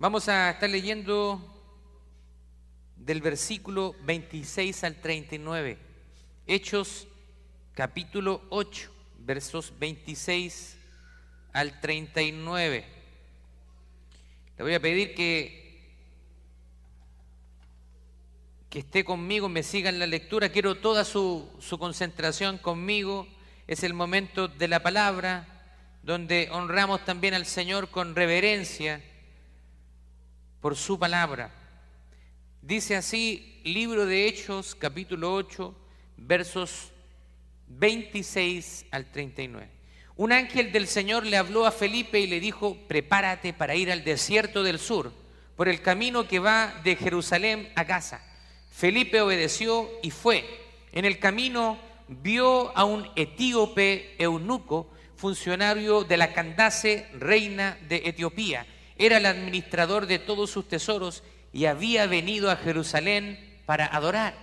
Vamos a estar leyendo del versículo 26 al 39. Hechos capítulo 8, versos 26 al 39. Le voy a pedir que, que esté conmigo, me siga en la lectura. Quiero toda su, su concentración conmigo. Es el momento de la palabra, donde honramos también al Señor con reverencia por su palabra. Dice así, libro de Hechos, capítulo 8, versos 26 al 39. Un ángel del Señor le habló a Felipe y le dijo, prepárate para ir al desierto del sur, por el camino que va de Jerusalén a Gaza. Felipe obedeció y fue. En el camino vio a un etíope eunuco, funcionario de la Candace, reina de Etiopía. Era el administrador de todos sus tesoros y había venido a Jerusalén para adorar.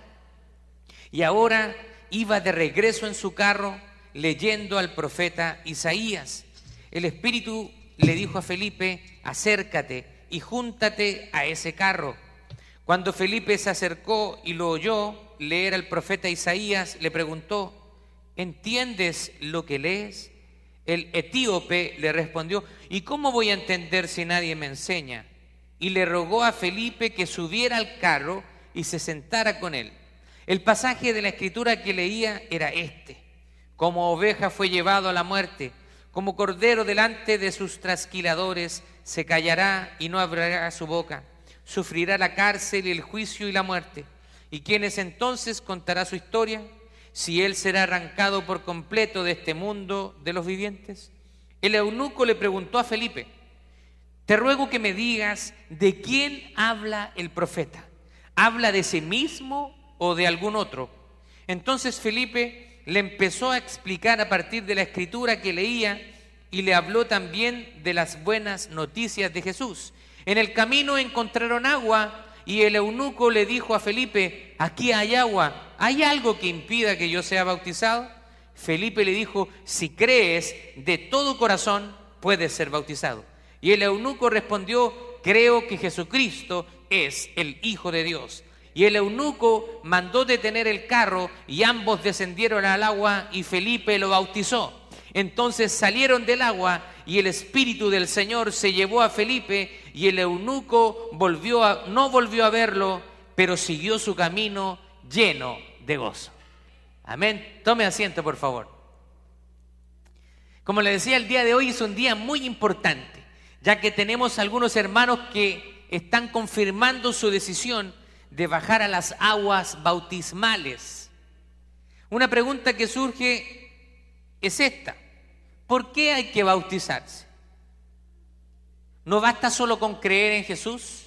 Y ahora iba de regreso en su carro leyendo al profeta Isaías. El Espíritu le dijo a Felipe, acércate y júntate a ese carro. Cuando Felipe se acercó y lo oyó leer al profeta Isaías, le preguntó, ¿entiendes lo que lees? El etíope le respondió, ¿y cómo voy a entender si nadie me enseña? y le rogó a Felipe que subiera al carro y se sentara con él. El pasaje de la escritura que leía era este. Como oveja fue llevado a la muerte, como cordero delante de sus trasquiladores, se callará y no abrirá su boca. Sufrirá la cárcel el juicio y la muerte. ¿Y quién es entonces contará su historia? Si él será arrancado por completo de este mundo de los vivientes. El eunuco le preguntó a Felipe, te ruego que me digas de quién habla el profeta. ¿Habla de sí mismo o de algún otro? Entonces Felipe le empezó a explicar a partir de la escritura que leía y le habló también de las buenas noticias de Jesús. En el camino encontraron agua y el eunuco le dijo a Felipe, aquí hay agua, ¿hay algo que impida que yo sea bautizado? Felipe le dijo, si crees de todo corazón, puedes ser bautizado. Y el eunuco respondió, creo que Jesucristo es el Hijo de Dios. Y el eunuco mandó detener el carro y ambos descendieron al agua y Felipe lo bautizó. Entonces salieron del agua y el Espíritu del Señor se llevó a Felipe y el eunuco volvió a, no volvió a verlo, pero siguió su camino lleno de gozo. Amén. Tome asiento, por favor. Como le decía, el día de hoy es un día muy importante ya que tenemos algunos hermanos que están confirmando su decisión de bajar a las aguas bautismales. Una pregunta que surge es esta. ¿Por qué hay que bautizarse? ¿No basta solo con creer en Jesús?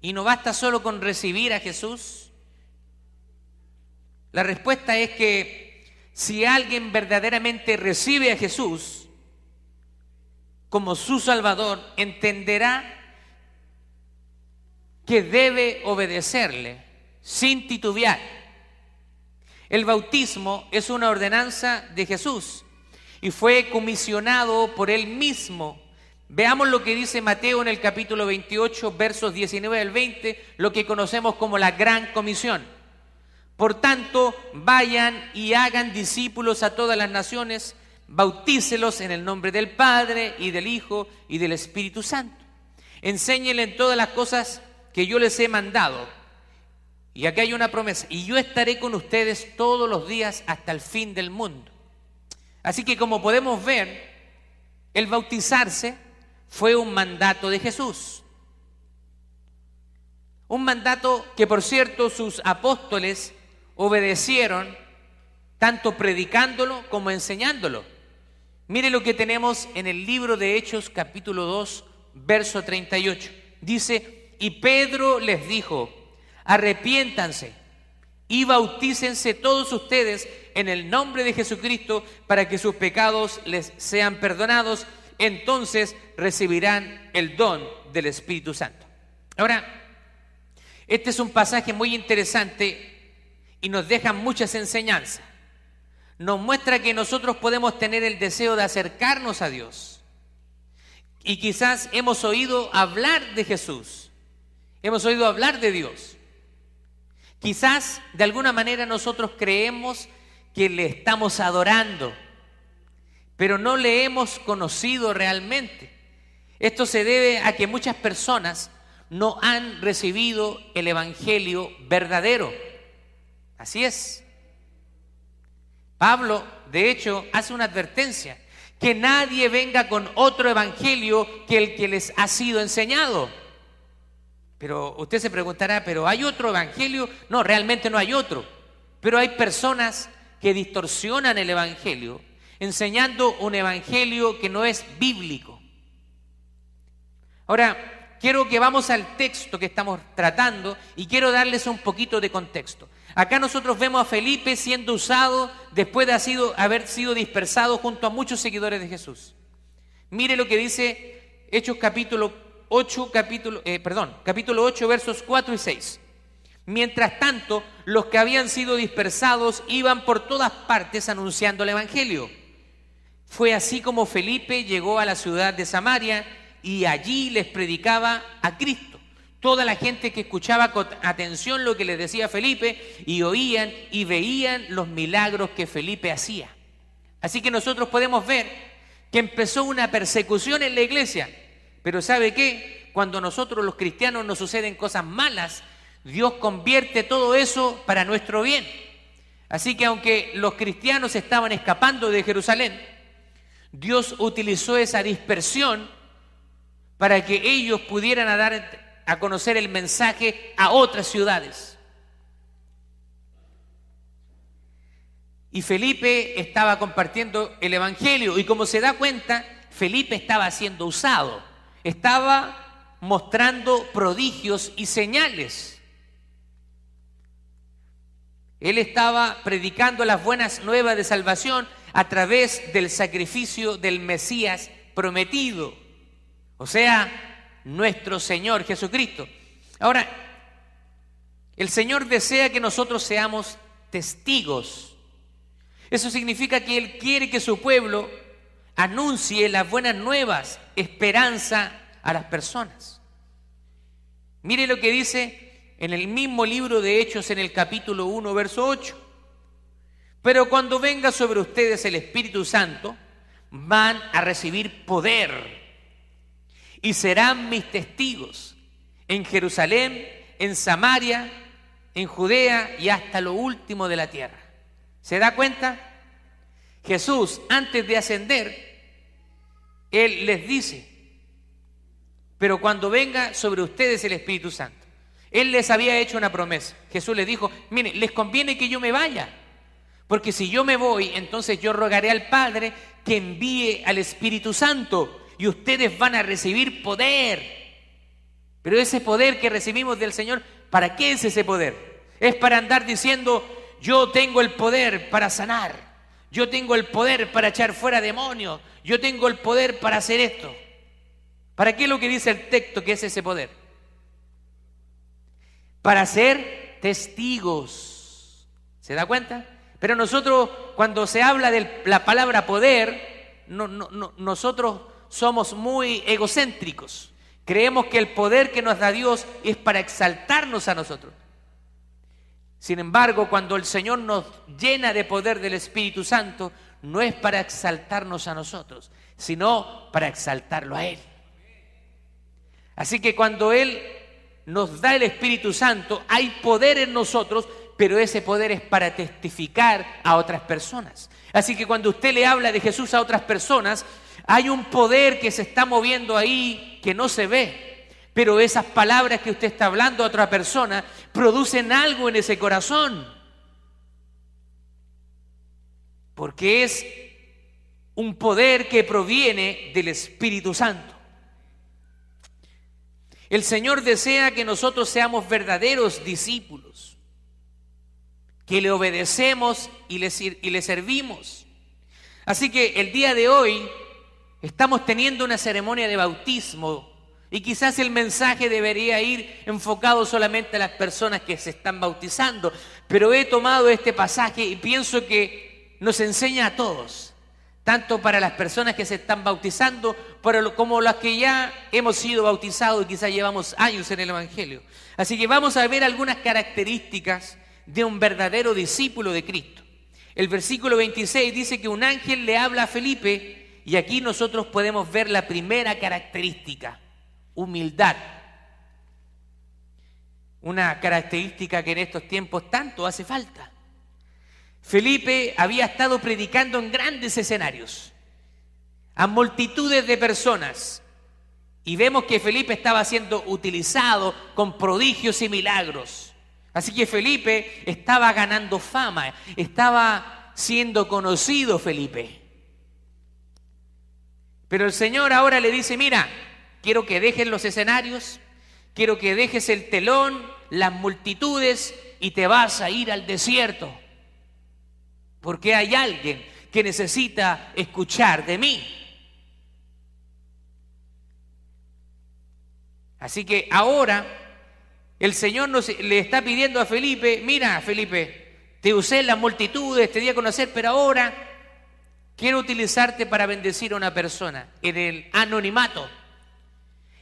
¿Y no basta solo con recibir a Jesús? La respuesta es que si alguien verdaderamente recibe a Jesús, como su Salvador, entenderá que debe obedecerle sin titubear. El bautismo es una ordenanza de Jesús y fue comisionado por él mismo. Veamos lo que dice Mateo en el capítulo 28, versos 19 al 20, lo que conocemos como la gran comisión. Por tanto, vayan y hagan discípulos a todas las naciones, bautícelos en el nombre del Padre y del Hijo y del Espíritu Santo. Enséñenle en todas las cosas que yo les he mandado. Y aquí hay una promesa, y yo estaré con ustedes todos los días hasta el fin del mundo. Así que como podemos ver, el bautizarse fue un mandato de Jesús. Un mandato que, por cierto, sus apóstoles obedecieron tanto predicándolo como enseñándolo. Mire lo que tenemos en el libro de Hechos capítulo 2, verso 38. Dice, y Pedro les dijo, arrepiéntanse y bautícense todos ustedes en el nombre de Jesucristo para que sus pecados les sean perdonados, entonces recibirán el don del Espíritu Santo. Ahora, este es un pasaje muy interesante y nos deja muchas enseñanzas nos muestra que nosotros podemos tener el deseo de acercarnos a Dios Y quizás hemos oído hablar de Jesús, hemos oído hablar de Dios. Quizás de alguna manera nosotros creemos que le estamos adorando, pero no le hemos conocido realmente. Esto se debe a que muchas personas no han recibido el Evangelio verdadero. Así es. Pablo, de hecho, hace una advertencia que nadie venga con otro evangelio que el que les ha sido enseñado. Pero usted se preguntará, ¿pero hay otro evangelio? No, realmente no hay otro. Pero hay personas que distorsionan el evangelio enseñando un evangelio que no es bíblico. Ahora, quiero que vamos al texto que estamos tratando y quiero darles un poquito de contexto. Acá nosotros vemos a Felipe siendo usado después de haber sido dispersado junto a muchos seguidores de Jesús. Mire lo que dice Hechos capítulo 8, capítulo, eh, perdón, capítulo 8, versos 4 y 6. Mientras tanto, los que habían sido dispersados iban por todas partes anunciando el Evangelio. Fue así como Felipe llegó a la ciudad de Samaria y allí les predicaba a Cristo. Toda la gente que escuchaba con atención lo que les decía Felipe y oían y veían los milagros que Felipe hacía. Así que nosotros podemos ver que empezó una persecución en la iglesia. Pero ¿sabe qué? Cuando nosotros los cristianos nos suceden cosas malas, Dios convierte todo eso para nuestro bien. Así que aunque los cristianos estaban escapando de Jerusalén, Dios utilizó esa dispersión para que ellos pudieran dar a conocer el mensaje a otras ciudades. Y Felipe estaba compartiendo el Evangelio y como se da cuenta, Felipe estaba siendo usado, estaba mostrando prodigios y señales. Él estaba predicando las buenas nuevas de salvación a través del sacrificio del Mesías prometido. O sea, nuestro Señor Jesucristo. Ahora, el Señor desea que nosotros seamos testigos. Eso significa que Él quiere que su pueblo anuncie las buenas nuevas, esperanza a las personas. Mire lo que dice en el mismo libro de Hechos en el capítulo 1, verso 8. Pero cuando venga sobre ustedes el Espíritu Santo, van a recibir poder y serán mis testigos en Jerusalén, en Samaria, en Judea y hasta lo último de la tierra. ¿Se da cuenta? Jesús, antes de ascender, Él les dice, pero cuando venga sobre ustedes el Espíritu Santo, Él les había hecho una promesa. Jesús les dijo, mire, les conviene que yo me vaya, porque si yo me voy, entonces yo rogaré al Padre que envíe al Espíritu Santo y ustedes van a recibir poder. Pero ese poder que recibimos del Señor, ¿para qué es ese poder? Es para andar diciendo, yo tengo el poder para sanar, yo tengo el poder para echar fuera demonios, yo tengo el poder para hacer esto. ¿Para qué es lo que dice el texto que es ese poder? Para ser testigos. ¿Se da cuenta? Pero nosotros, cuando se habla de la palabra poder, no, no, nosotros somos muy egocéntricos. Creemos que el poder que nos da Dios es para exaltarnos a nosotros. Sin embargo, cuando el Señor nos llena de poder del Espíritu Santo, no es para exaltarnos a nosotros, sino para exaltarlo a Él. Así que cuando Él nos da el Espíritu Santo, hay poder en nosotros, pero ese poder es para testificar a otras personas. Así que cuando usted le habla de Jesús a otras personas, hay un poder que se está moviendo ahí que no se ve, pero esas palabras que usted está hablando a otra persona producen algo en ese corazón. Porque es un poder que proviene del Espíritu Santo. El Señor desea que nosotros seamos verdaderos discípulos, que le obedecemos y le, servimos. Así que el día de hoy Estamos teniendo una ceremonia de bautismo y quizás el mensaje debería ir enfocado solamente a las personas que se están bautizando, pero he tomado este pasaje y pienso que nos enseña a todos tanto para las personas que se están bautizando como las que ya hemos sido bautizados y quizás llevamos años en el Evangelio. Así que vamos a ver algunas características de un verdadero discípulo de Cristo. El versículo 26 dice que un ángel le habla a Felipe y aquí nosotros podemos ver la primera característica, humildad. Una característica que en estos tiempos tanto hace falta. Felipe había estado predicando en grandes escenarios, a multitudes de personas. Y vemos que Felipe estaba siendo utilizado con prodigios y milagros. Así que Felipe estaba ganando fama, estaba siendo conocido Felipe. Pero el Señor ahora le dice, mira, quiero que dejes los escenarios, quiero que dejes el telón, las multitudes y te vas a ir al desierto porque hay alguien que necesita escuchar de mí. Así que ahora el Señor le está pidiendo a Felipe, mira Felipe, te usé en las multitudes, te di a conocer, pero ahora quiero utilizarte para bendecir a una persona en el anonimato.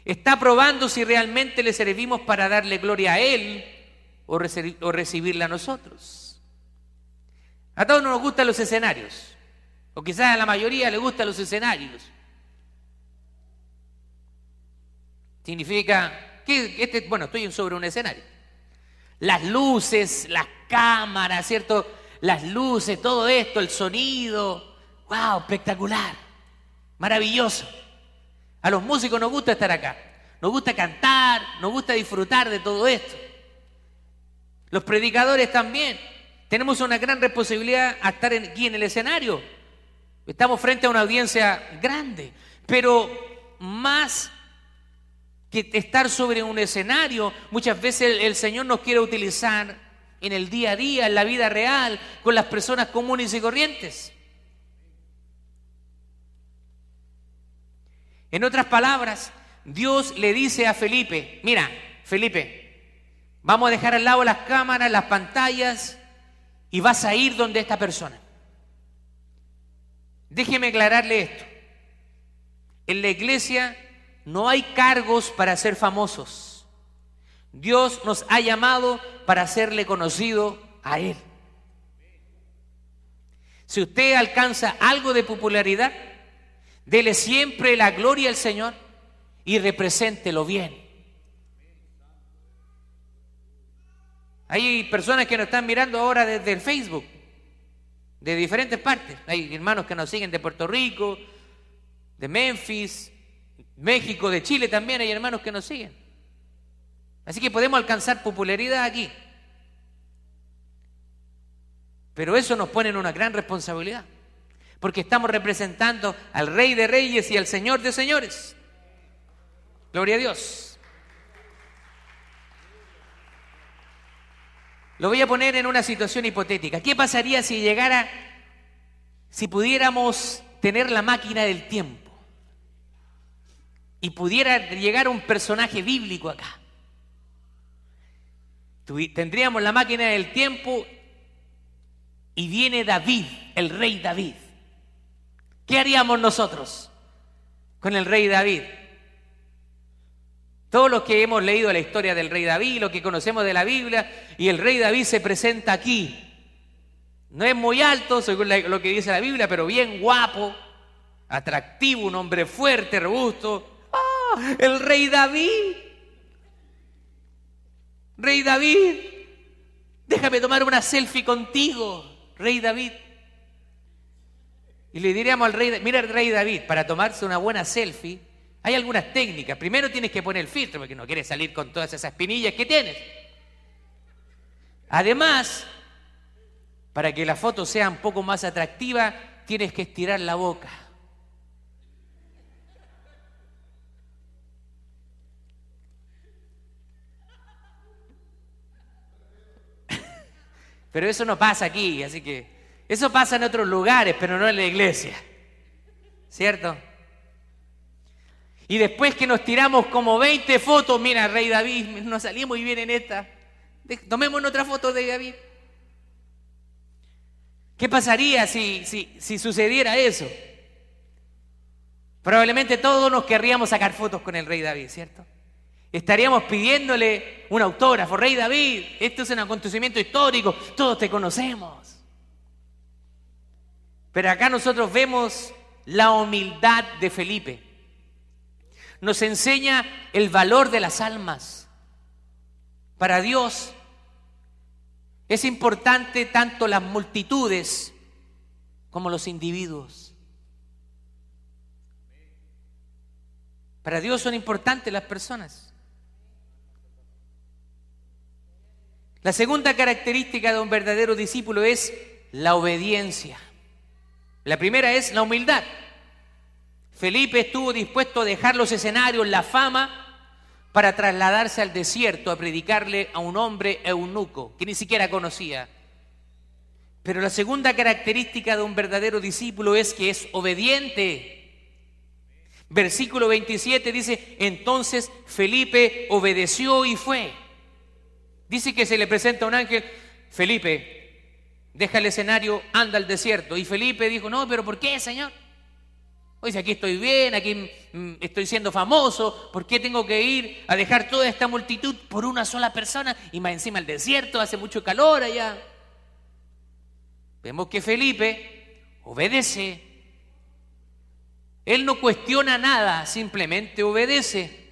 Está probando si realmente le servimos para darle gloria a Él o, o recibirla a nosotros. A todos nos gustan los escenarios, o quizás a la mayoría le gustan los escenarios. Significa que, este, bueno, estoy sobre un escenario. Las luces, las cámaras, ¿cierto? Las luces, todo esto, el sonido. ¡Wow! Espectacular. Maravilloso. A los músicos nos gusta estar acá. Nos gusta cantar, nos gusta disfrutar de todo esto. Los predicadores también. Tenemos una gran responsabilidad a estar aquí en el escenario. Estamos frente a una audiencia grande, pero más que estar sobre un escenario, muchas veces el, Señor nos quiere utilizar en el día a día, en la vida real, con las personas comunes y corrientes. En otras palabras, Dios le dice a Felipe, mira, Felipe, vamos a dejar al lado las cámaras, las pantallas, y vas a ir donde esta persona. Déjeme aclararle esto. En la iglesia no hay cargos para ser famosos. Dios nos ha llamado para hacerle conocido a Él. Si usted alcanza algo de popularidad, dele siempre la gloria al Señor y represéntelo bien. Hay personas que nos están mirando ahora desde el Facebook, de diferentes partes. Hay hermanos que nos siguen de Puerto Rico, de Memphis, México, de Chile también hay hermanos que nos siguen. Así que podemos alcanzar popularidad aquí. Pero eso nos pone en una gran responsabilidad, porque estamos representando al Rey de Reyes y al Señor de Señores. Gloria a Dios. Lo voy a poner en una situación hipotética. ¿Qué pasaría si llegara, si pudiéramos tener la máquina del tiempo y pudiera llegar un personaje bíblico acá? Tendríamos la máquina del tiempo y viene David, el rey David. ¿Qué haríamos nosotros con el rey David? Todos los que hemos leído la historia del rey David, lo que conocemos de la Biblia, y el rey David se presenta aquí. No es muy alto, según lo que dice la Biblia, pero bien guapo, atractivo, un hombre fuerte, robusto. ¡Ah! El rey David. Rey David, déjame tomar una selfie contigo, rey David. Y le diríamos al rey, mira el rey David, para tomarse una buena selfie, hay algunas técnicas. Primero tienes que poner el filtro porque no quieres salir con todas esas espinillas que tienes. Además, para que la foto sea un poco más atractiva, tienes que estirar la boca. Pero eso no pasa aquí, así que eso pasa en otros lugares, pero no en la iglesia. ¿Cierto? Y después que nos tiramos como 20 fotos, mira, Rey David, nos salimos muy bien en esta. Tomemos otra foto de David. ¿Qué pasaría si, si, si sucediera eso? Probablemente todos nos querríamos sacar fotos con el rey David, ¿cierto? Estaríamos pidiéndole un autógrafo, rey David, esto es un acontecimiento histórico, todos te conocemos. Pero acá nosotros vemos la humildad de Felipe. Nos enseña el valor de las almas. Para Dios es importante tanto las multitudes como los individuos. Para Dios son importantes las personas. La segunda característica de un verdadero discípulo es la obediencia. La primera es la humildad. Felipe estuvo dispuesto a dejar los escenarios, la fama, para trasladarse al desierto a predicarle a un hombre eunuco que ni siquiera conocía. Pero la segunda característica de un verdadero discípulo es que es obediente. Versículo 27 dice, entonces Felipe obedeció y fue. Dice que se le presenta un ángel, Felipe, deja el escenario, anda al desierto. Y Felipe dijo, no, pero ¿por qué, Señor? Oye, aquí estoy bien, aquí mm, estoy siendo famoso, ¿por qué tengo que ir a dejar toda esta multitud por una sola persona? Y más encima el desierto, hace mucho calor allá. Vemos que Felipe obedece. Él no cuestiona nada, simplemente obedece.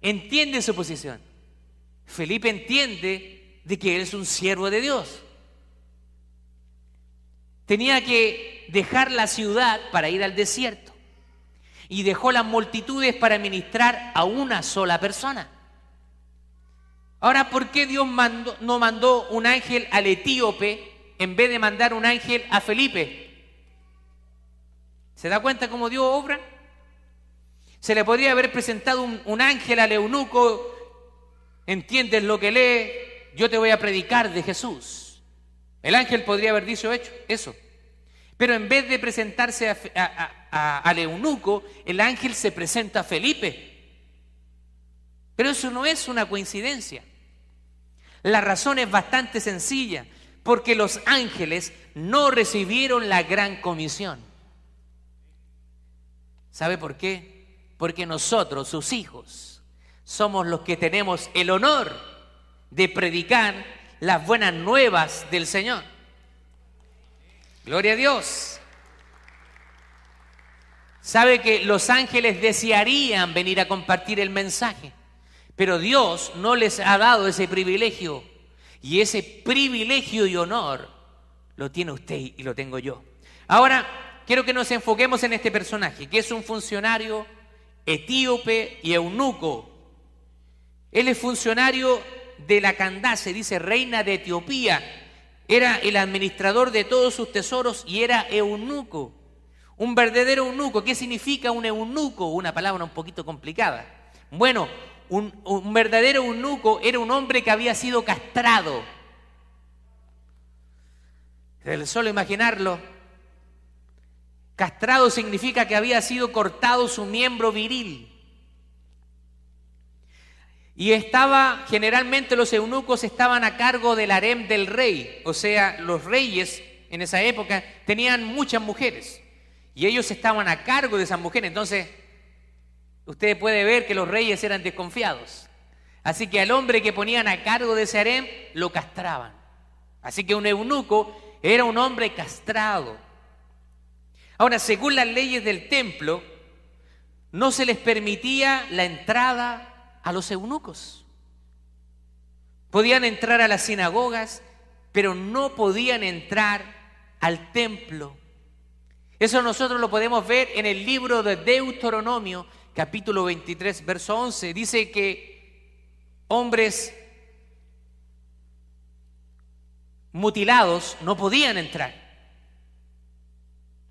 Entiende su posición. Felipe entiende de que él es un siervo de Dios. Tenía que dejar la ciudad para ir al desierto y dejó las multitudes para ministrar a una sola persona. Ahora, ¿por qué Dios no mandó un ángel al etíope en vez de mandar un ángel a Felipe? ¿Se da cuenta cómo Dios obra? Se le podría haber presentado un, un ángel al eunuco, entiendes lo que lee, yo te voy a predicar de Jesús. El ángel podría haber dicho eso. Pero en vez de presentarse al eunuco, el ángel se presenta a Felipe. Pero eso no es una coincidencia. La razón es bastante sencilla, porque los ángeles no recibieron la gran comisión. ¿Sabe por qué? Porque nosotros, sus hijos, somos los que tenemos el honor de predicar las buenas nuevas del Señor. Gloria a Dios. Sabe que los ángeles desearían venir a compartir el mensaje, pero Dios no les ha dado ese privilegio. Y ese privilegio y honor lo tiene usted y lo tengo yo. Ahora, quiero que nos enfoquemos en este personaje, que es un funcionario etíope y eunuco. Él es funcionario de la Candace, dice reina de Etiopía, era el administrador de todos sus tesoros y era eunuco. Un verdadero eunuco. ¿Qué significa un eunuco? Una palabra un poquito complicada. Bueno, un, verdadero eunuco era un hombre que había sido castrado. Solo imaginarlo. Castrado significa que había sido cortado su miembro viril. Y estaba, generalmente los eunucos estaban a cargo del harem del rey, o sea, los reyes en esa época tenían muchas mujeres y ellos estaban a cargo de esas mujeres. Entonces, usted puede ver que los reyes eran desconfiados. Así que al hombre que ponían a cargo de ese harem lo castraban. Así que un eunuco era un hombre castrado. Ahora, según las leyes del templo, no se les permitía la entrada a los eunucos. Podían entrar a las sinagogas, pero no podían entrar al templo. Eso nosotros lo podemos ver en el libro de Deuteronomio, capítulo 23, verso 11. Dice que hombres mutilados no podían entrar.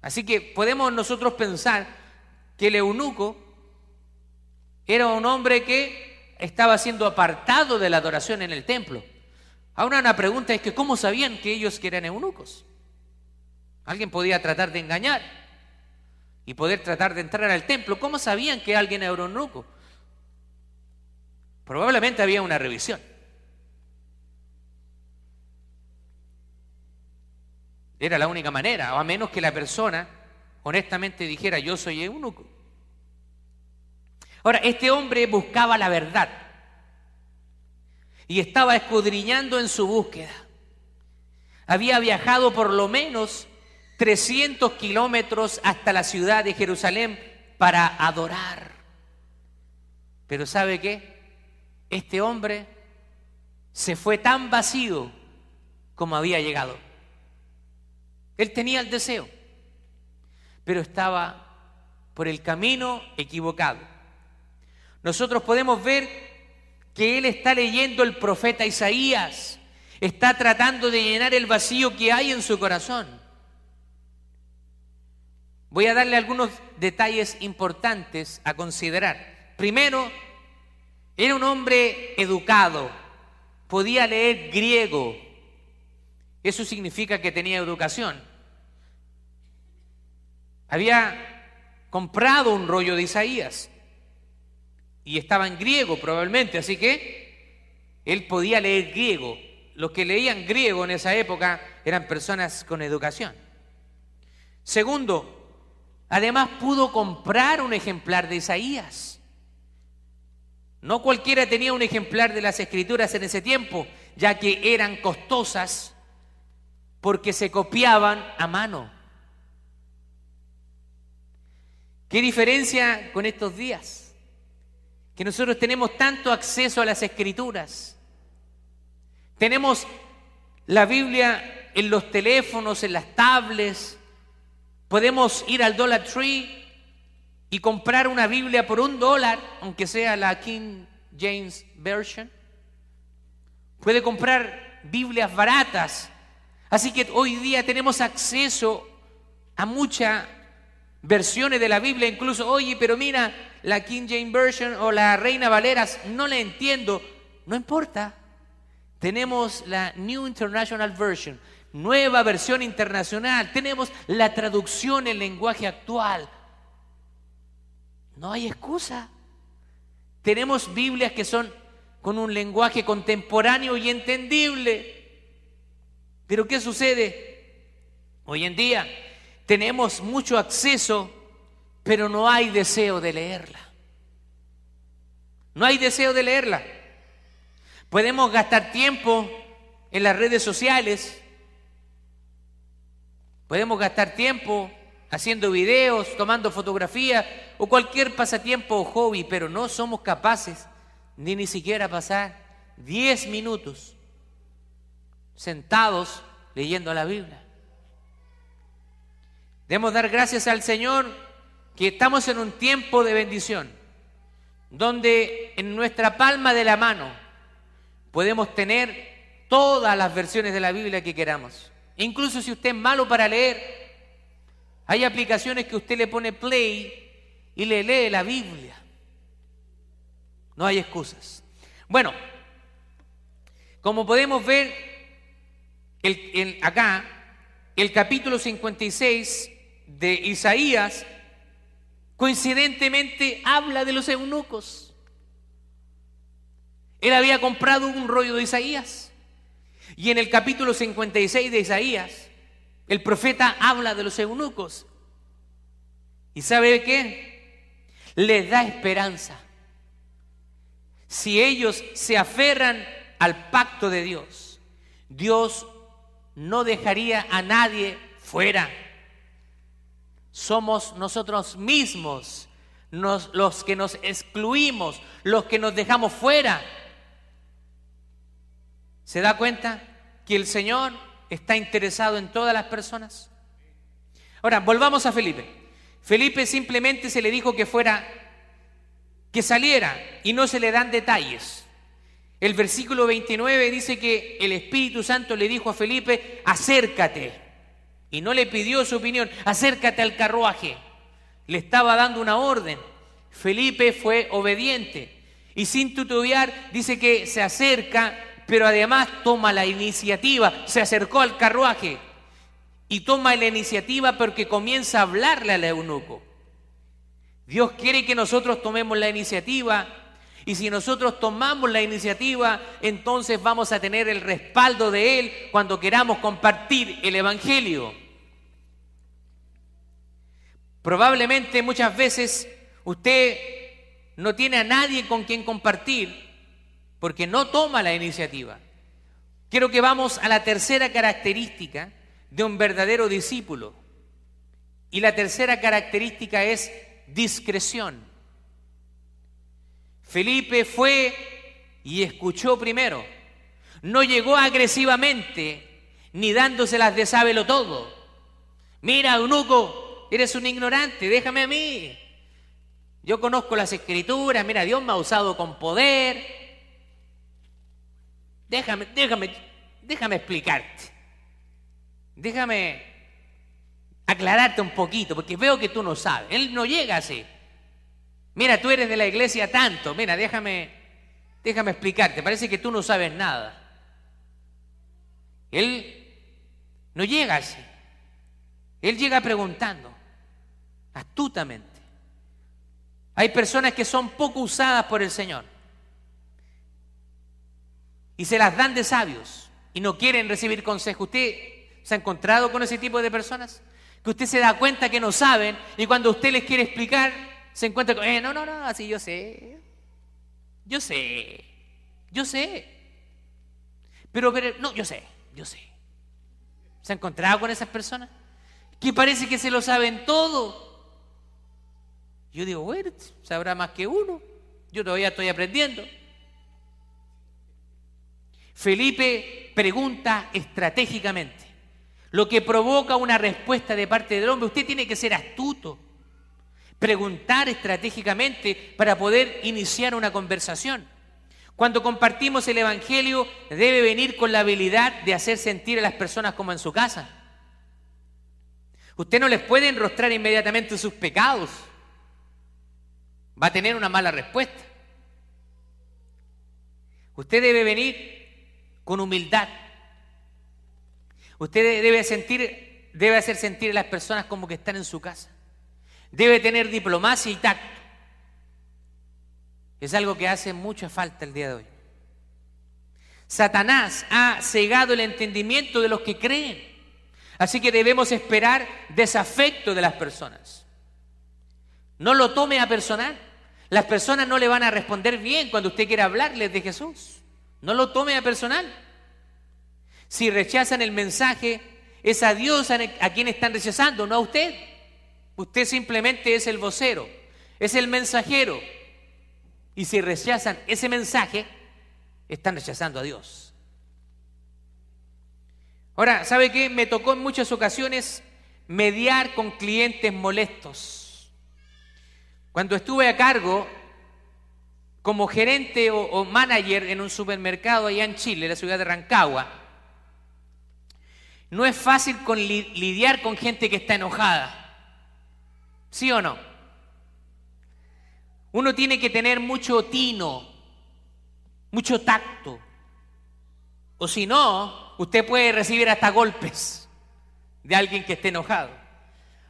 Así que podemos nosotros pensar que el eunuco era un hombre que estaba siendo apartado de la adoración en el templo. Ahora una pregunta es que ¿cómo sabían que ellos eran eunucos? Alguien podía tratar de engañar y poder tratar de entrar al templo. ¿Cómo sabían que alguien era eunuco? Probablemente había una revisión. Era la única manera, o a menos que la persona honestamente dijera yo soy eunuco. Ahora, este hombre buscaba la verdad y estaba escudriñando en su búsqueda. Había viajado por lo menos 300 kilómetros hasta la ciudad de Jerusalén para adorar. Pero ¿sabe qué? Este hombre se fue tan vacío como había llegado. Él tenía el deseo, pero estaba por el camino equivocado. Nosotros podemos ver que él está leyendo el profeta Isaías, está tratando de llenar el vacío que hay en su corazón. Voy a darle algunos detalles importantes a considerar. Primero, era un hombre educado, podía leer griego. Eso significa que tenía educación. Había comprado un rollo de Isaías y estaba en griego probablemente, así que él podía leer griego. Los que leían griego en esa época eran personas con educación. Segundo, además pudo comprar un ejemplar de Isaías. No cualquiera tenía un ejemplar de las escrituras en ese tiempo, ya que eran costosas porque se copiaban a mano. ¿Qué diferencia con estos días? Que nosotros tenemos tanto acceso a las escrituras. Tenemos la Biblia en los teléfonos, en las tablets. Podemos ir al Dollar Tree y comprar una Biblia por un dólar, aunque sea la King James Version. Puede comprar Biblias baratas. Así que hoy día tenemos acceso a mucha versiones de la Biblia, incluso, oye, pero mira, la King James Version o la Reina Valeras, no la entiendo. No importa. Tenemos la New International Version, nueva versión internacional. Tenemos la traducción en lenguaje actual. No hay excusa. Tenemos Biblias que son con un lenguaje contemporáneo y entendible. Pero ¿qué sucede? Hoy en día tenemos mucho acceso, pero no hay deseo de leerla. No hay deseo de leerla. Podemos gastar tiempo en las redes sociales. Podemos gastar tiempo haciendo videos, tomando fotografías o cualquier pasatiempo o hobby, pero no somos capaces ni ni siquiera pasar 10 minutos sentados leyendo la Biblia. Debemos dar gracias al Señor que estamos en un tiempo de bendición, donde en nuestra palma de la mano podemos tener todas las versiones de la Biblia que queramos. Incluso si usted es malo para leer, hay aplicaciones que usted le pone play y le lee la Biblia. No hay excusas. Bueno, como podemos ver el, acá, el capítulo 56 de Isaías coincidentemente habla de los eunucos. Él había comprado un rollo de Isaías. Y en el capítulo 56 de Isaías, el profeta habla de los eunucos. ¿Y sabe qué? Les da esperanza. Si ellos se aferran al pacto de Dios, Dios no dejaría a nadie fuera somos nosotros mismos los que nos excluimos, los que nos dejamos fuera. ¿Se da cuenta que el Señor está interesado en todas las personas? Ahora, volvamos a Felipe. Felipe simplemente se le dijo que fuera, que saliera y no se le dan detalles. El versículo 29 dice que el Espíritu Santo le dijo a Felipe, acércate y no le pidió su opinión, acércate al carruaje. Le estaba dando una orden. Felipe fue obediente y sin tutubiar dice que se acerca, pero además toma la iniciativa, se acercó al carruaje y toma la iniciativa porque comienza a hablarle al eunuco. Dios quiere que nosotros tomemos la iniciativa y si nosotros tomamos la iniciativa, entonces vamos a tener el respaldo de Él cuando queramos compartir el Evangelio. Probablemente muchas veces usted no tiene a nadie con quien compartir porque no toma la iniciativa. Quiero que vamos a la tercera característica de un verdadero discípulo. Y la tercera característica es discreción. Felipe fue y escuchó primero. No llegó agresivamente ni dándoselas de sábelo todo. Mira, eunuco, eres un ignorante, déjame a mí. Yo conozco las escrituras, mira, Dios me ha usado con poder. Déjame, déjame, déjame explicarte. Déjame aclararte un poquito, porque veo que tú no sabes. Él no llega así. Mira, tú eres de la iglesia tanto. Mira, déjame, déjame explicarte. Parece que tú no sabes nada. Él no llega así. Él llega preguntando, astutamente. Hay personas que son poco usadas por el Señor y se las dan de sabios y no quieren recibir consejo. ¿Usted se ha encontrado con ese tipo de personas? Que usted se da cuenta que no saben y cuando usted les quiere explicar, se encuentra con, eh, no, no, no, así yo sé, yo sé, yo sé. Pero, pero, no, yo sé, yo sé. ¿Se ha encontrado con esas personas? Que parece que se lo saben todo. Yo digo, bueno, sabrá más que uno. Yo todavía estoy aprendiendo. Felipe pregunta estratégicamente, lo que provoca una respuesta de parte del hombre. Usted tiene que ser astuto, preguntar estratégicamente para poder iniciar una conversación. Cuando compartimos el Evangelio debe venir con la habilidad de hacer sentir a las personas como en su casa. Usted no les puede enrostrar inmediatamente sus pecados va a tener una mala respuesta. Usted debe venir con humildad. Usted debe sentir, debe hacer sentir a las personas como que están en su casa. Debe tener diplomacia y tacto. Es algo que hace mucha falta el día de hoy. Satanás ha cegado el entendimiento de los que creen. Así que debemos esperar desafecto de las personas. No lo tome a personal. Las personas no le van a responder bien cuando usted quiera hablarles de Jesús. No lo tome a personal. Si rechazan el mensaje, es a Dios a quien están rechazando, no a usted. Usted simplemente es el vocero, es el mensajero. Y si rechazan ese mensaje, están rechazando a Dios. Ahora, ¿sabe qué? Me tocó en muchas ocasiones mediar con clientes molestos cuando estuve a cargo como gerente o, manager en un supermercado allá en Chile, la ciudad de Rancagua, no es fácil lidiar con gente que está enojada. ¿Sí o no? Uno tiene que tener mucho tino, mucho tacto. O si no, usted puede recibir hasta golpes de alguien que esté enojado.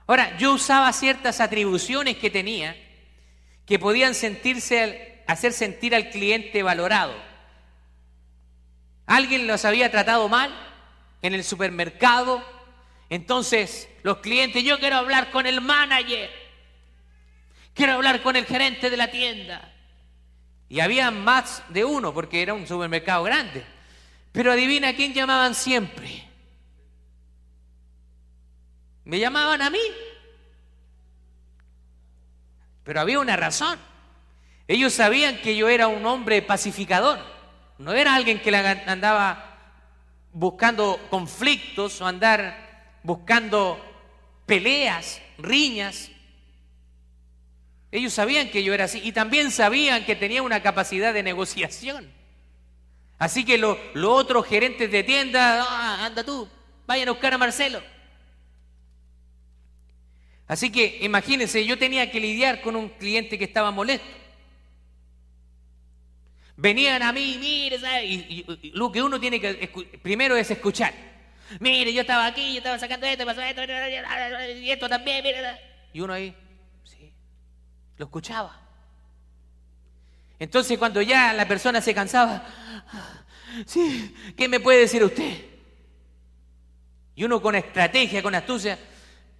Ahora, yo usaba ciertas atribuciones que tenía que podían sentirse, hacer sentir al cliente valorado. Alguien los había tratado mal en el supermercado, entonces los clientes, yo quiero hablar con el manager, quiero hablar con el gerente de la tienda. Y había más de uno porque era un supermercado grande. Pero adivina quién llamaban siempre. Me llamaban a mí. Pero había una razón. Ellos sabían que yo era un hombre pacificador. No era alguien que andaba buscando conflictos o andar buscando peleas, riñas. Ellos sabían que yo era así y también sabían que tenía una capacidad de negociación. Así que los otros gerentes de tienda, ah, anda tú, vayan a buscar a Marcelo. Así que imagínense, yo tenía que lidiar con un cliente que estaba molesto. Venían a mí, mire, Y, lo que uno tiene que primero es escuchar. Mire, yo estaba aquí, yo estaba sacando esto, pasó esto, y esto también, mire. Y uno ahí, sí, lo escuchaba. Entonces cuando ya la persona se cansaba, sí, ¿qué me puede decir usted? Y uno con estrategia, con astucia,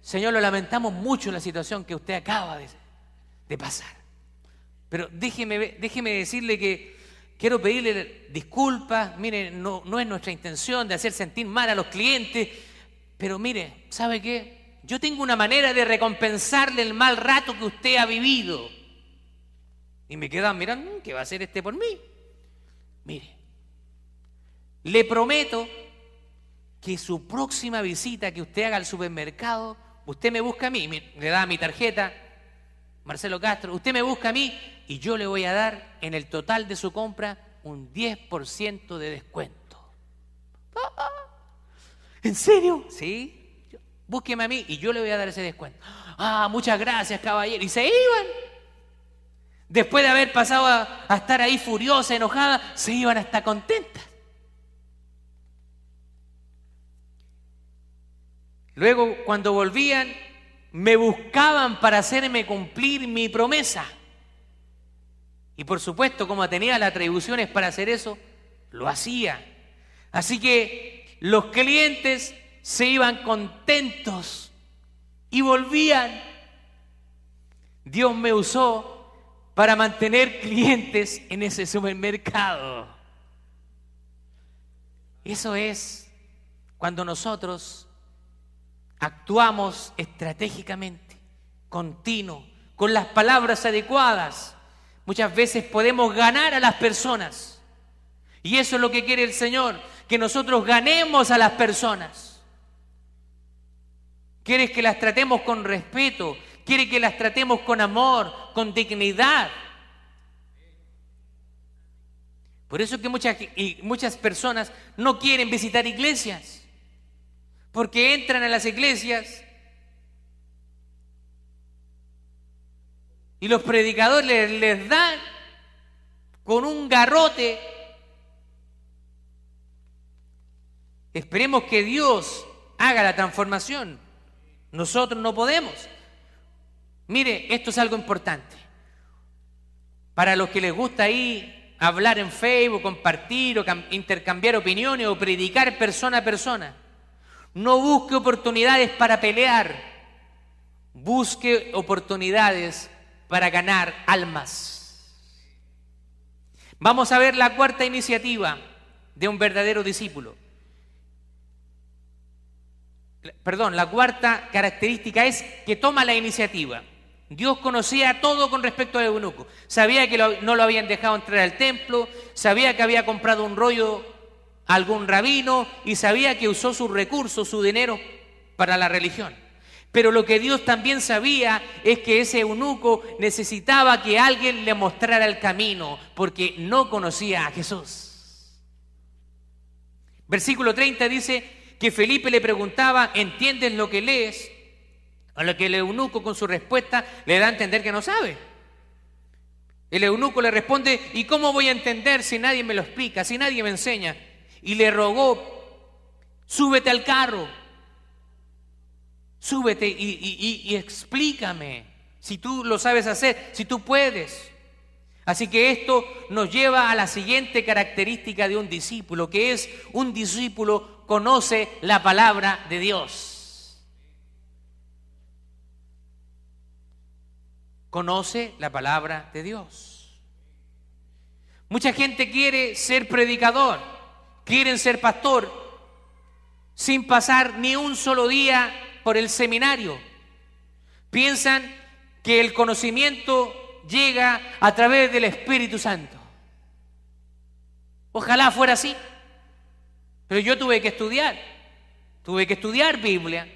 Señor, lo lamentamos mucho la situación que usted acaba de, pasar. Pero déjeme, déjeme decirle que quiero pedirle disculpas. Mire, no, es nuestra intención de hacer sentir mal a los clientes. Pero mire, ¿sabe qué? Yo tengo una manera de recompensarle el mal rato que usted ha vivido. Y me quedan mirando, mm, ¿qué va a hacer este por mí? Mire, le prometo que su próxima visita que usted haga al supermercado, usted me busca a mí, le da mi tarjeta, Marcelo Castro, usted me busca a mí y yo le voy a dar en el total de su compra un 10% de descuento. ¿En serio? Sí. Búsqueme a mí y yo le voy a dar ese descuento. Ah, muchas gracias, caballero. Y se iban. Después de haber pasado a, a estar ahí furiosa, enojada, se iban hasta contentas. Luego, cuando volvían, me buscaban para hacerme cumplir mi promesa. Y por supuesto, como tenía las atribuciones para hacer eso, lo hacía. Así que los clientes se iban contentos y volvían. Dios me usó para mantener clientes en ese supermercado. Eso es cuando nosotros actuamos estratégicamente, continuo, con las palabras adecuadas, muchas veces podemos ganar a las personas. Y eso es lo que quiere el Señor, que nosotros ganemos a las personas. Quiere que las tratemos con respeto, quiere que las tratemos con amor, con dignidad. Por eso es que muchas, muchas personas no quieren visitar iglesias porque entran a las iglesias y los predicadores les, dan con un garrote. Esperemos que Dios haga la transformación. Nosotros no podemos. Mire, esto es algo importante. Para los que les gusta ahí hablar en Facebook, compartir o intercambiar opiniones o predicar persona a persona. No busque oportunidades para pelear, busque oportunidades para ganar almas. Vamos a ver la cuarta iniciativa de un verdadero discípulo. Perdón, la cuarta característica es que toma la iniciativa. Dios conocía todo con respecto al eunuco. Sabía que no lo habían dejado entrar al templo, sabía que había comprado un rollo algún rabino y sabía que usó sus recursos, su dinero para la religión. Pero lo que Dios también sabía es que ese eunuco necesitaba que alguien le mostrara el camino porque no conocía a Jesús. Versículo 30 dice que Felipe le preguntaba, ¿entiendes lo que lees? A lo que el eunuco con su respuesta le da a entender que no sabe. El eunuco le responde, ¿y cómo voy a entender si nadie me lo explica, si nadie me enseña? Y le rogó, súbete al carro, súbete y, explícame si tú lo sabes hacer, si tú puedes. Así que esto nos lleva a la siguiente característica de un discípulo, que es un discípulo conoce la palabra de Dios. Conoce la palabra de Dios. Mucha gente quiere ser predicador quieren ser pastor sin pasar ni un solo día por el seminario. Piensan que el conocimiento llega a través del Espíritu Santo. Ojalá fuera así. Pero yo tuve que estudiar. Tuve que estudiar Biblia.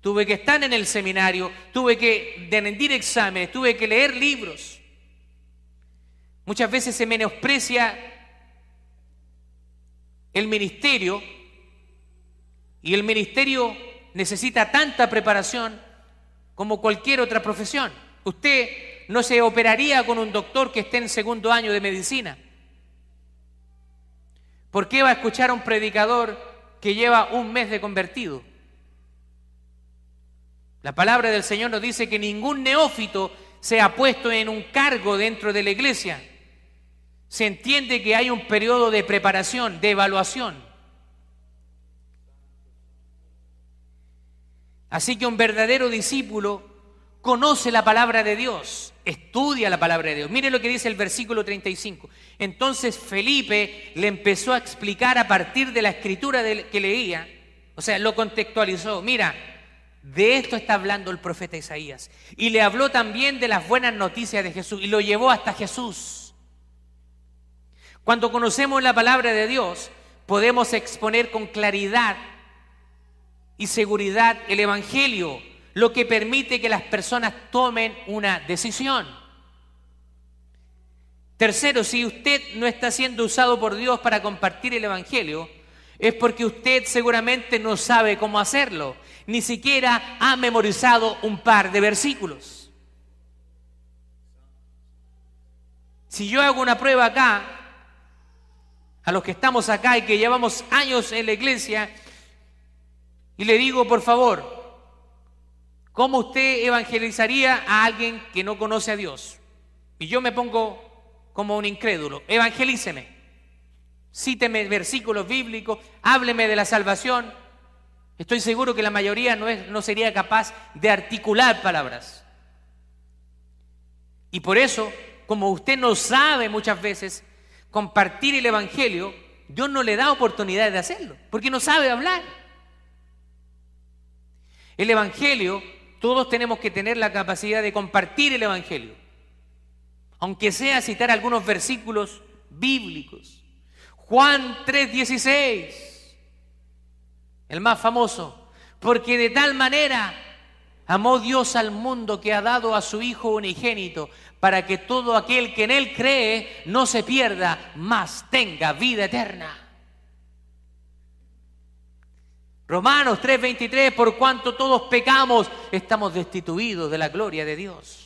Tuve que estar en el seminario. Tuve que rendir exámenes. Tuve que leer libros. Muchas veces se menosprecia el ministerio y el ministerio necesita tanta preparación como cualquier otra profesión. Usted no se operaría con un doctor que esté en segundo año de medicina. ¿Por qué va a escuchar a un predicador que lleva un mes de convertido? La palabra del Señor nos dice que ningún neófito sea puesto en un cargo dentro de la iglesia se entiende que hay un periodo de preparación, de evaluación. Así que un verdadero discípulo conoce la palabra de Dios, estudia la palabra de Dios. Mire lo que dice el versículo 35. Entonces Felipe le empezó a explicar a partir de la escritura que leía, o sea, lo contextualizó. Mira, de esto está hablando el profeta Isaías. Y le habló también de las buenas noticias de Jesús y lo llevó hasta Jesús. Cuando conocemos la palabra de Dios, podemos exponer con claridad y seguridad el Evangelio, lo que permite que las personas tomen una decisión. Tercero, si usted no está siendo usado por Dios para compartir el Evangelio, es porque usted seguramente no sabe cómo hacerlo, ni siquiera ha memorizado un par de versículos. Si yo hago una prueba acá, a los que estamos acá y que llevamos años en la iglesia, y le digo, por favor, ¿cómo usted evangelizaría a alguien que no conoce a Dios? Y yo me pongo como un incrédulo, evangelíceme cíteme versículos bíblicos, hábleme de la salvación. Estoy seguro que la mayoría no, es, no sería capaz de articular palabras. Y por eso, como usted no sabe muchas veces compartir el Evangelio, Dios no le da oportunidad de hacerlo, porque no sabe hablar. El Evangelio, todos tenemos que tener la capacidad de compartir el Evangelio, aunque sea citar algunos versículos bíblicos. Juan 3:16, el más famoso, porque de tal manera amó Dios al mundo que ha dado a su Hijo unigénito, para que todo aquel que en Él cree no se pierda, mas tenga vida eterna. Romanos 3:23, por cuanto todos pecamos, estamos destituidos de la gloria de Dios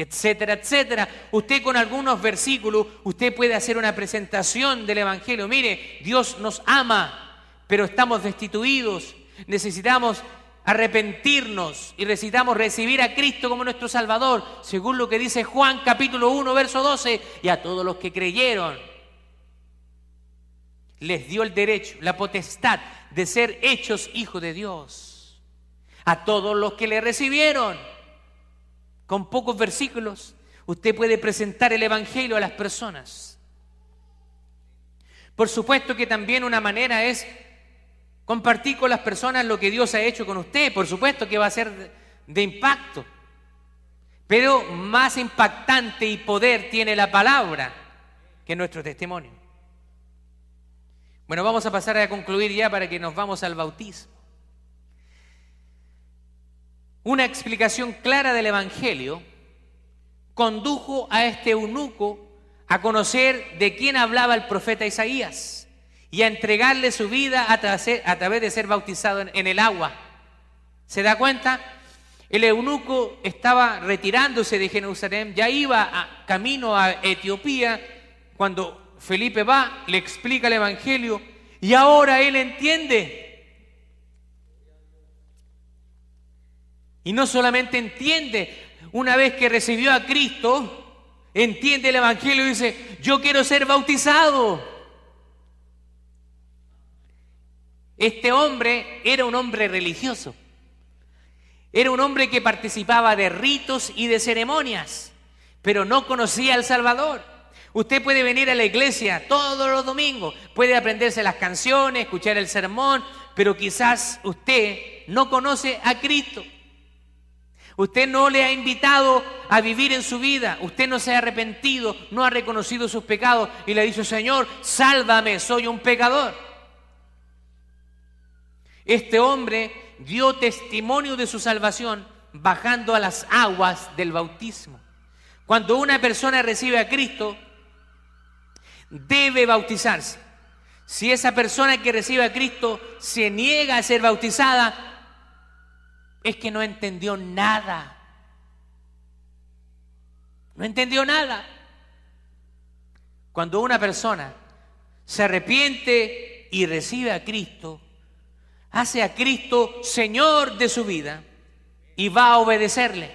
etcétera, etcétera. Usted con algunos versículos, usted puede hacer una presentación del Evangelio. Mire, Dios nos ama, pero estamos destituidos. Necesitamos arrepentirnos y necesitamos recibir a Cristo como nuestro Salvador, según lo que dice Juan capítulo 1, verso 12, y a todos los que creyeron. Les dio el derecho, la potestad de ser hechos hijos de Dios. A todos los que le recibieron con pocos versículos, usted puede presentar el Evangelio a las personas. Por supuesto que también una manera es compartir con las personas lo que Dios ha hecho con usted. Por supuesto que va a ser de impacto. Pero más impactante y poder tiene la palabra que nuestro testimonio. Bueno, vamos a pasar a concluir ya para que nos vamos al bautismo una explicación clara del Evangelio, condujo a este eunuco a conocer de quién hablaba el profeta Isaías y a entregarle su vida a, través de ser bautizado en, el agua. ¿Se da cuenta? El eunuco estaba retirándose de Jerusalén, ya iba a, camino a Etiopía, cuando Felipe va, le explica el Evangelio y ahora él entiende Y no solamente entiende, una vez que recibió a Cristo, entiende el Evangelio y dice, yo quiero ser bautizado. Este hombre era un hombre religioso. Era un hombre que participaba de ritos y de ceremonias, pero no conocía al Salvador. Usted puede venir a la iglesia todos los domingos, puede aprenderse las canciones, escuchar el sermón, pero quizás usted no conoce a Cristo. Usted no le ha invitado a vivir en su vida. Usted no se ha arrepentido, no ha reconocido sus pecados y le ha Señor, sálvame, soy un pecador. Este hombre dio testimonio de su salvación bajando a las aguas del bautismo. Cuando una persona recibe a Cristo, debe bautizarse. Si esa persona que recibe a Cristo se niega a ser bautizada, es que no entendió nada. No entendió nada. Cuando una persona se arrepiente y recibe a Cristo, hace a Cristo Señor de su vida y va a obedecerle.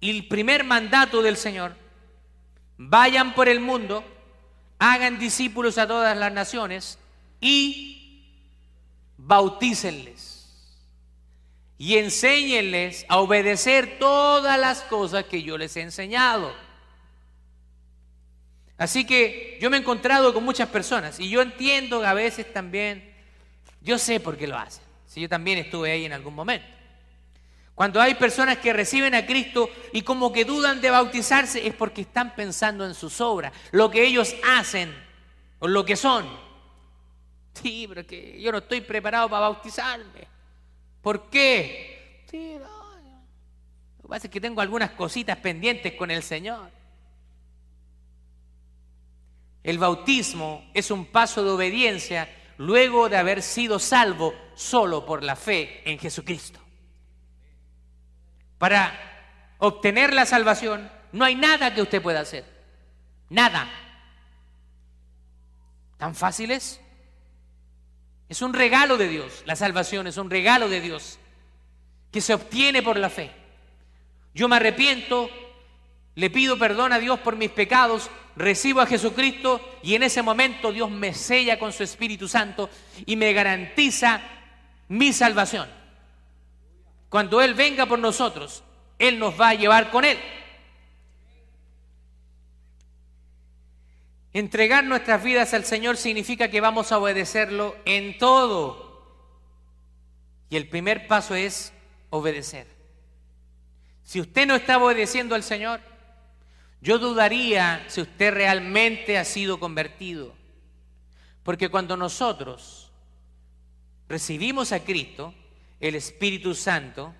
Y el primer mandato del Señor, vayan por el mundo, hagan discípulos a todas las naciones y bautícenles y enséñenles a obedecer todas las cosas que yo les he enseñado. Así que yo me he encontrado con muchas personas y yo entiendo que a veces también, yo sé por qué lo hacen, si yo también estuve ahí en algún momento. Cuando hay personas que reciben a Cristo y como que dudan de bautizarse es porque están pensando en sus obras, lo que ellos hacen o lo que son. Sí, pero que yo no estoy preparado para bautizarme. ¿Por qué? Sí, Lo que pasa es que tengo algunas cositas pendientes con el Señor. El bautismo es un paso de obediencia luego de haber sido salvo solo por la fe en Jesucristo. Para obtener la salvación no hay nada que usted pueda hacer. Nada. ¿Tan fácil es? Es un regalo de Dios. La salvación es un regalo de Dios que se obtiene por la fe. Yo me arrepiento, le pido perdón a Dios por mis pecados, recibo a Jesucristo y en ese momento Dios me sella con su Espíritu Santo y me garantiza mi salvación. Cuando Él venga por nosotros, Él nos va a llevar con Él. Entregar nuestras vidas al Señor significa que vamos a obedecerlo en todo. Y el primer paso es obedecer. Si usted no está obedeciendo al Señor, yo dudaría si usted realmente ha sido convertido. Porque cuando nosotros recibimos a Cristo, el Espíritu Santo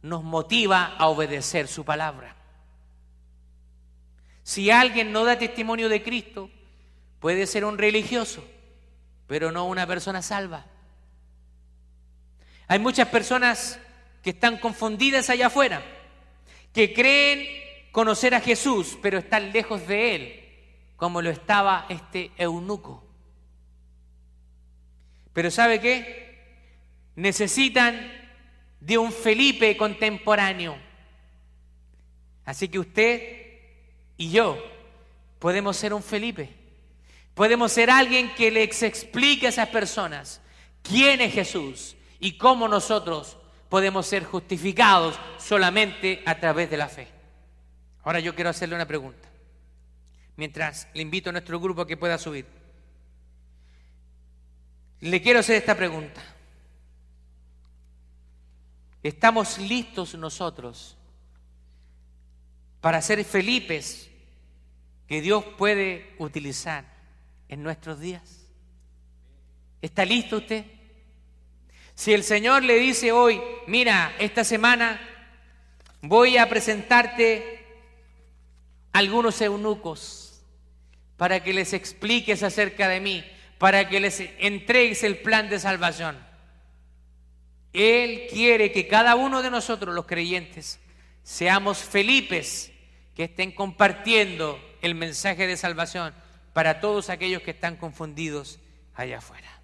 nos motiva a obedecer su palabra. Si alguien no da testimonio de Cristo, puede ser un religioso, pero no una persona salva. Hay muchas personas que están confundidas allá afuera, que creen conocer a Jesús, pero están lejos de él, como lo estaba este eunuco. Pero ¿sabe qué? Necesitan de un Felipe contemporáneo. Así que usted y yo podemos ser un Felipe. Podemos ser alguien que les explique a esas personas quién es Jesús y cómo nosotros podemos ser justificados solamente a través de la fe. Ahora yo quiero hacerle una pregunta. Mientras le invito a nuestro grupo a que pueda subir. Le quiero hacer esta pregunta. ¿Estamos listos nosotros para ser Felipes que Dios puede utilizar en nuestros días? ¿Está listo usted? Si el Señor le dice hoy, mira, esta semana voy a presentarte algunos eunucos para que les expliques acerca de mí, para que les entregues el plan de salvación. Él quiere que cada uno de nosotros, los creyentes, seamos Felipes que estén compartiendo el mensaje de salvación para todos aquellos que están confundidos allá afuera.